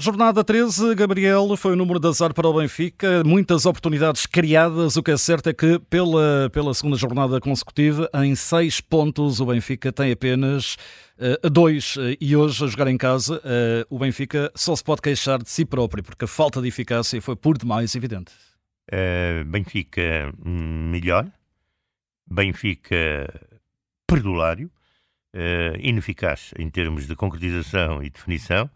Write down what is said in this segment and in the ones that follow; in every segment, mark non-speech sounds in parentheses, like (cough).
Jornada 13, Gabriel, foi o número de azar para o Benfica, muitas oportunidades criadas. O que é certo é que, pela, pela segunda jornada consecutiva, em seis pontos, o Benfica tem apenas uh, dois. Uh, e hoje, a jogar em casa, uh, o Benfica só se pode queixar de si próprio, porque a falta de eficácia foi por demais evidente. Benfica melhor, Benfica perdulário, ineficaz em termos de concretização e definição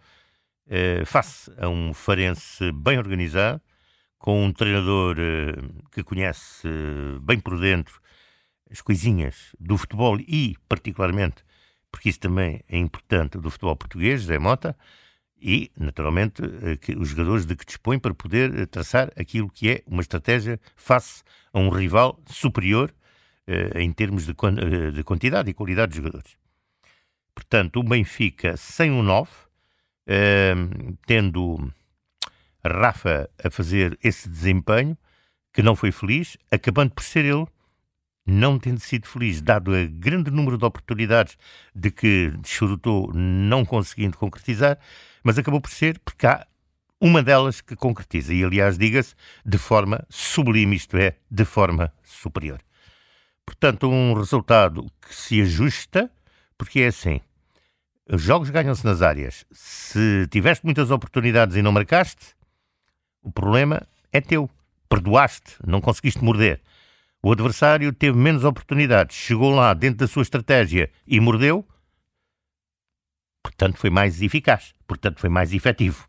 face a um Farense bem organizado, com um treinador eh, que conhece eh, bem por dentro as coisinhas do futebol e, particularmente, porque isso também é importante, do futebol português, Zé Mota, e, naturalmente, os jogadores de que dispõem para poder traçar aquilo que é uma estratégia face a um rival superior em termos de, de quantidade e qualidade de jogadores. Portanto, o Benfica sem um 9, uh, tendo Rafa a fazer esse desempenho, que não foi feliz, acabando por ser ele não tendo sido feliz, dado o grande número de oportunidades de que desfrutou não conseguindo concretizar, mas acabou por ser porque há uma delas que concretiza, e aliás, diga-se, de forma sublime, isto é, de forma superior. Portanto, um resultado que se ajusta, porque é assim. Os jogos ganham-se nas áreas. Se tiveste muitas oportunidades e não marcaste, o problema é teu. Perdoaste, não conseguiste morder. O adversário teve menos oportunidades, chegou lá dentro da sua estratégia e mordeu, portanto foi mais eficaz, portanto foi mais efetivo.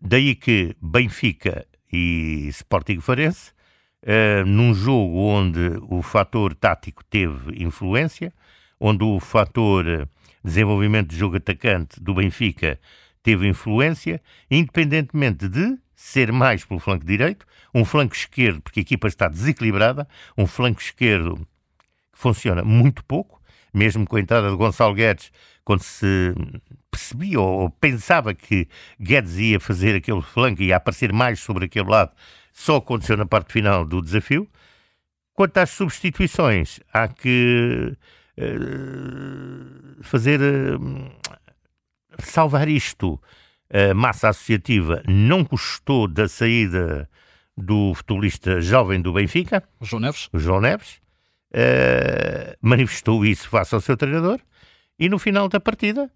Daí que Benfica e Sporting Farense, uh, num jogo onde o fator tático teve influência, onde o fator desenvolvimento de jogo atacante do Benfica teve influência, independentemente de ser mais pelo flanco direito, um flanco esquerdo, porque a equipa está desequilibrada, um flanco esquerdo que funciona muito pouco, mesmo com a entrada de Gonçalo Guedes, quando se percebia ou pensava que Guedes ia fazer aquele flanco e ia aparecer mais sobre aquele lado, só aconteceu na parte final do desafio. Quanto às substituições, há que uh, fazer uh, salvar isto. A massa associativa não custou da saída do futebolista jovem do Benfica, o João Neves, o João Neves uh, manifestou isso face ao seu treinador e no final da partida,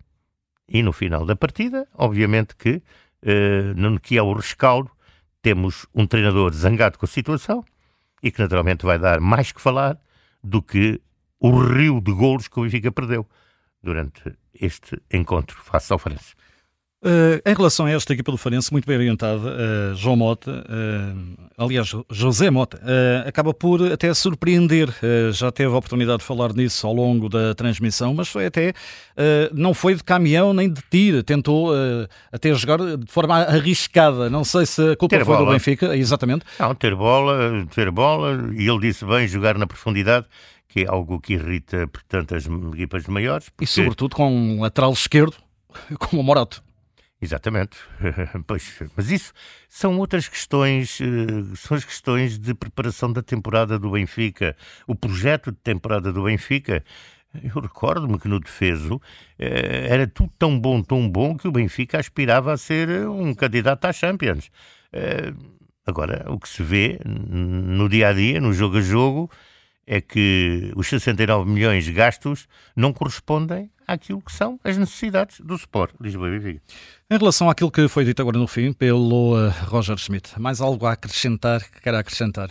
e no final da partida, obviamente que no que é o rescaldo, temos um treinador zangado com a situação e que naturalmente vai dar mais que falar do que o rio de golos que o Benfica perdeu durante este encontro face ao Farense. Uh, em relação a esta equipa do Farense, muito bem orientada, uh, João Mota, uh, aliás, José Mota, acaba por até surpreender. já teve a oportunidade de falar nisso ao longo da transmissão, mas foi até, não foi de caminhão nem de tiro, tentou até jogar de forma arriscada. Não sei se a culpa ter foi bola. do Benfica, exatamente. Não, ter bola, ter bola, e ele disse bem, jogar na profundidade que é algo que irrita, portanto, as equipas maiores. Porque... E sobretudo com um lateral esquerdo (laughs) como o Morato. Exatamente. (laughs) pois, mas isso são outras questões, eh, são as questões de preparação da temporada do Benfica, o projeto de temporada do Benfica. Eu recordo-me que no defeso eh, era tudo tão bom, tão bom, que o Benfica aspirava a ser um candidato à Champions. Eh, agora, o que se vê no dia a dia, no jogo a jogo, é que os 69 milhões gastos não correspondem àquilo que são as necessidades do Sport Lisboa e Benfica. Em relação àquilo que foi dito agora no fim pelo uh, Roger Schmidt, mais algo a acrescentar que quer acrescentar?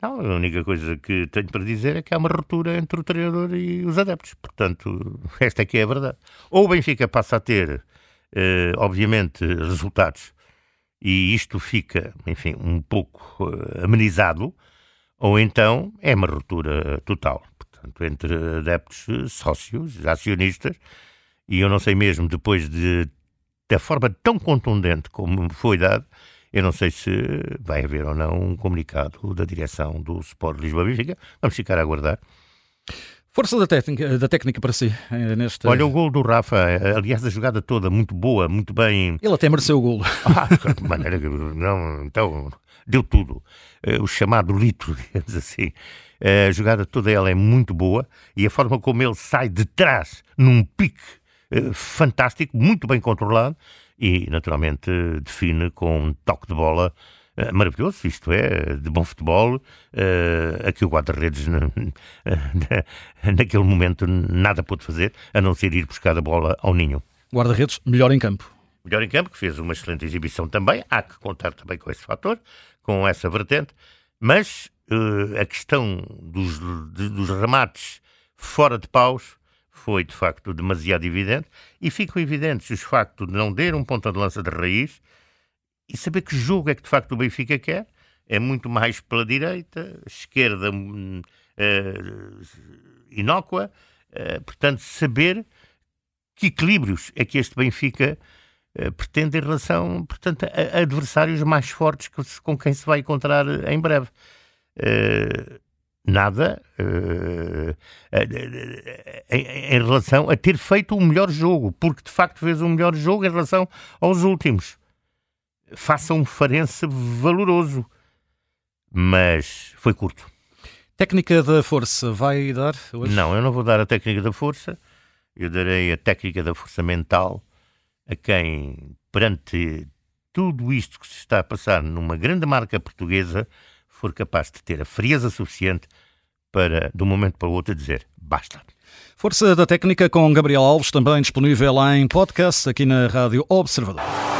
Não, a única coisa que tenho para dizer é que há uma ruptura entre o treinador e os adeptos. Portanto, (laughs) esta é que é a verdade. Ou o Benfica passa a ter, uh, obviamente, resultados e isto fica, enfim, um pouco uh, amenizado, ou então é uma ruptura total, portanto, entre adeptos, sócios, acionistas, e eu não sei mesmo, depois de da forma tão contundente como foi dado, eu não sei se vai haver ou não um comunicado da direção do Sport Lisboa Benfica. Vamos ficar a aguardar. Força da técnica, da técnica para si, eh, neste... Olha, o gol do Rafa, eh, aliás, a jogada toda muito boa, muito bem... Ele até mereceu o gol. Ah, de maneira que... Não, então, deu tudo. Uh, o chamado litro, (laughs) digamos assim. Uh, a jogada toda ela é muito boa e a forma como ele sai de trás, num pique uh, fantástico, muito bem controlado, e, naturalmente, define com um toque de bola maravilhoso, isto é, de bom futebol, uh, a que o guarda-redes (laughs) naquele momento nada pôde fazer, a não ser ir buscar a bola ao ninho. Guarda-redes, melhor em campo. Melhor em campo, que fez uma excelente exibição também, há que contar também com esse fator, com essa vertente, mas uh, a questão dos, de, dos remates fora de paus foi de facto demasiado evidente e ficam evidentes os factos de não ter um ponta de lança de raiz e saber que jogo é que de facto o Benfica quer. É muito mais pela direita, esquerda uh, inócua, uh, portanto, saber que equilíbrios é que este Benfica uh, pretende em relação, portanto, a, adversários mais fortes que, com quem se vai encontrar em breve. Uh, nada em, em, relação a ter feito o melhor jogo, porque de facto fez o melhor jogo em relação aos últimos. Faça um Farense valoroso, mas foi curto. Técnica da força vai dar hoje? Não, eu não vou dar a técnica da força, eu darei a técnica da força mental a quem, perante tudo isto que se está a passar numa grande marca portuguesa, for capaz de ter a frieza suficiente para, de um momento para o outro, dizer basta. Força da Técnica com Gabriel Alves, também disponível em podcast aqui na Rádio Observador.